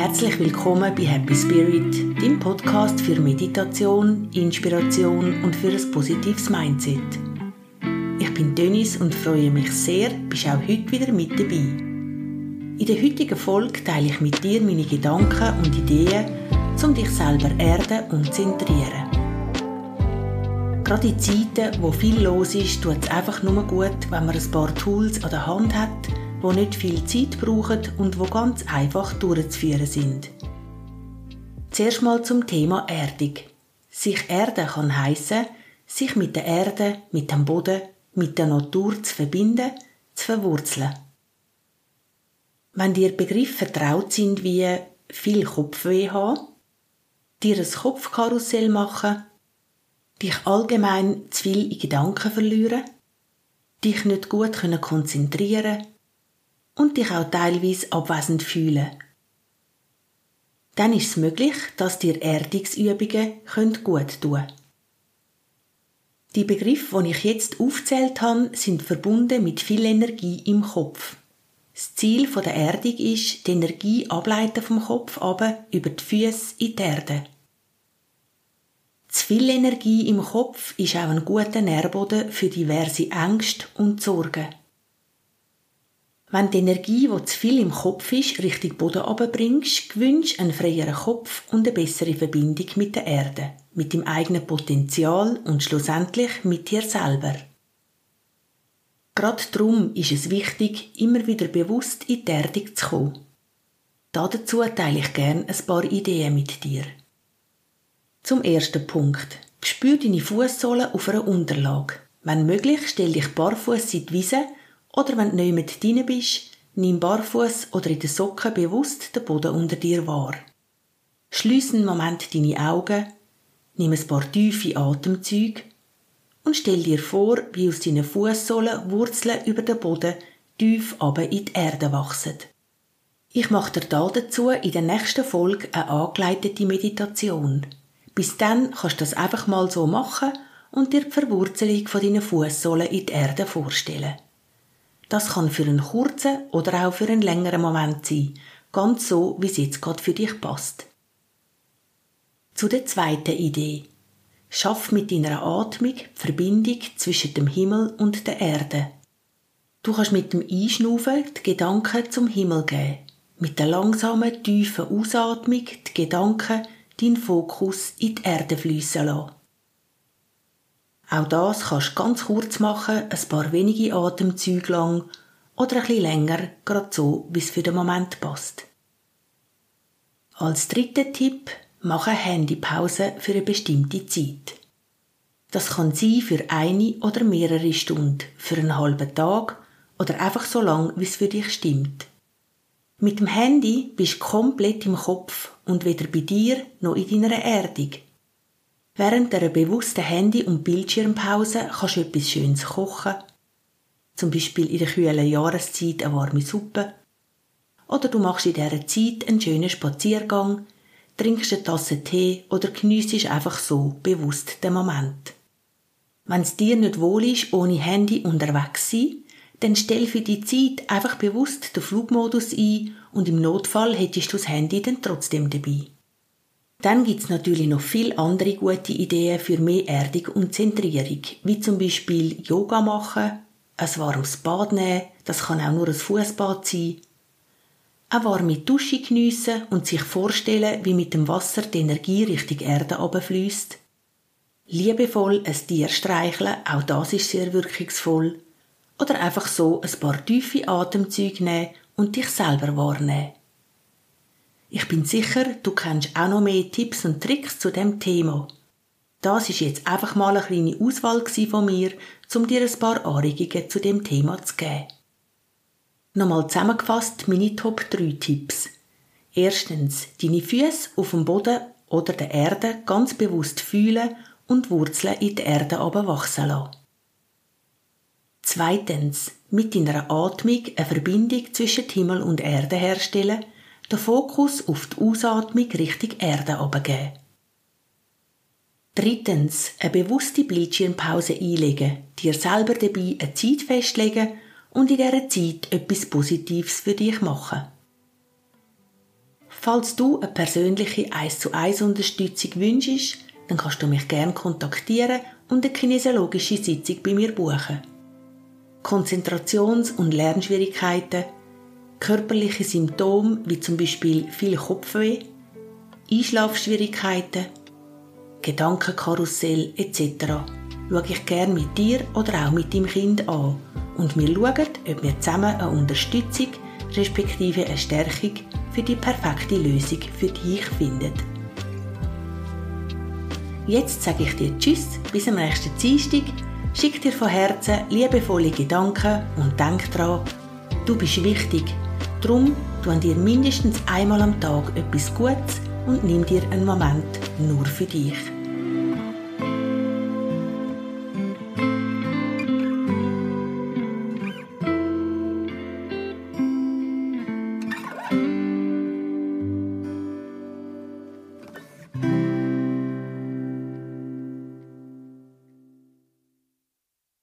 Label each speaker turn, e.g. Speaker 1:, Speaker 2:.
Speaker 1: Herzlich willkommen bei Happy Spirit, dem Podcast für Meditation, Inspiration und für ein positives Mindset. Ich bin Dennis und freue mich sehr, bist auch heute wieder mit dabei. In der heutigen Folge teile ich mit dir meine Gedanken und Ideen, um dich selber erden und zentrieren. Gerade in Zeiten, wo viel los ist, tut es einfach nur gut, wenn man ein paar Tools an der Hand hat, wo nicht viel Zeit brauchen und wo ganz einfach durchzuführen sind. Zuerst mal zum Thema Erdung. Sich erden kann heißen, sich mit der Erde, mit dem Boden, mit der Natur zu verbinden, zu verwurzeln. Wenn dir Begriffe vertraut sind wie viel Kopfweh haben, dir ein Kopfkarussell machen, dich allgemein zu viel in Gedanken verlieren, dich nicht gut konzentrieren und dich auch teilweise abwesend fühlen. Dann ist es möglich, dass dir Erdungsübungen gut tun können. Die Begriffe, die ich jetzt aufzählt habe, sind verbunden mit viel Energie im Kopf. Das Ziel der Erdung ist, die Energie ableiten vom Kopf aber über die Füße in die Erde. Zu viel Energie im Kopf ist auch ein guter Nährboden für diverse Ängste und Sorgen. Wenn die Energie, die zu viel im Kopf ist, Richtung Boden abbringst, gewünscht einen freieren Kopf und eine bessere Verbindung mit der Erde, mit dem eigenen Potenzial und schlussendlich mit dir selber. Gerade darum ist es wichtig, immer wieder bewusst in die Erdung zu kommen. Dazu teile ich gerne ein paar Ideen mit dir. Zum ersten Punkt. Spür deine Fußsohle auf einer Unterlage. Wenn möglich, stell dich barfuß in die Wiese oder wenn du nicht drin bist, nimm barfuß oder in den Socken bewusst den Boden unter dir wahr. Schließ einen Moment deine Augen, nimm ein paar tiefe Atemzüge und stell dir vor, wie aus deinen Fußsohlen Wurzeln über den Boden tief aber in die Erde wachsen. Ich mache dir dazu in der nächsten Folge eine angeleitete Meditation. Bis dann kannst du das einfach mal so machen und dir die Verwurzelung von deinen Fußsohlen in die Erde vorstellen. Das kann für einen kurzen oder auch für einen längeren Moment sein, ganz so, wie es jetzt gerade für dich passt. Zu der zweiten Idee. Schaff mit deiner Atmung die Verbindung zwischen dem Himmel und der Erde. Du kannst mit dem Einschnaufen die Gedanken zum Himmel geben. Mit der langsamen, tiefen Ausatmung die Gedanken, deinen Fokus in die Erde fließen lassen. Auch das kannst du ganz kurz machen, ein paar wenige Atemzüge lang oder ein bisschen länger, gerade so, wie es für den Moment passt. Als dritten Tipp, mache Handypause für eine bestimmte Zeit. Das kann sein für eine oder mehrere Stunden, für einen halben Tag oder einfach so lang, wie es für dich stimmt. Mit dem Handy bist du komplett im Kopf und weder bei dir noch in deiner Erdung. Während der bewussten Handy- und Bildschirmpause kannst du etwas Schönes kochen. Zum Beispiel in der kühlen Jahreszeit eine warme Suppe. Oder du machst in dieser Zeit einen schönen Spaziergang, trinkst eine Tasse Tee oder geniessest einfach so bewusst den Moment. Wenn es dir nicht wohl ist, ohne Handy unterwegs sein, dann stell für die Zeit einfach bewusst den Flugmodus ein und im Notfall hättest du das Handy dann trotzdem dabei. Dann gibt's natürlich noch viel andere gute Ideen für mehr Erdung und Zentrierung, wie zum Beispiel Yoga machen, ein warmes Bad nehmen, das kann auch nur ein Fußbad sein, eine warme Dusche geniessen und sich vorstellen, wie mit dem Wasser die Energie Richtung Erde abfließt. Liebevoll ein Tier streicheln, auch das ist sehr wirkungsvoll. Oder einfach so ein paar tiefe Atemzüge nehmen und dich selber wahrnehmen. Ich bin sicher, du kennst auch noch mehr Tipps und Tricks zu dem Thema. Das ist jetzt einfach mal eine kleine Auswahl von mir, um dir ein paar Anregungen zu dem Thema zu geben. Nochmal zusammengefasst meine Top 3 Tipps. Erstens, deine Füße auf dem Boden oder der Erde ganz bewusst fühlen und Wurzeln in die Erde wachsen lassen. Zweitens, mit deiner Atmung eine Verbindung zwischen Himmel und Erde herstellen – den Fokus auf die Ausatmung Richtung Erde abgeben. Drittens, eine bewusste Bildschirmpause einlegen, dir selber dabei eine Zeit festlegen und in dieser Zeit etwas Positives für dich machen. Falls du eine persönliche 1 zu 1 Unterstützung wünschst, dann kannst du mich gerne kontaktieren und eine kinesiologische Sitzung bei mir buchen. Konzentrations- und Lernschwierigkeiten, körperliche Symptome wie zum Beispiel viel Kopfweh, Einschlafschwierigkeiten, Gedankenkarussell etc. schaue ich gerne mit dir oder auch mit deinem Kind an und wir schauen, ob wir zusammen eine Unterstützung respektive eine Stärkung für die perfekte Lösung für dich finden. Jetzt sage ich dir Tschüss, bis am nächsten Dienstag. Schick dir von Herzen liebevolle Gedanken und denk dran, du bist wichtig. Drum tu an dir mindestens einmal am Tag etwas Gutes und nimm dir einen Moment nur für dich.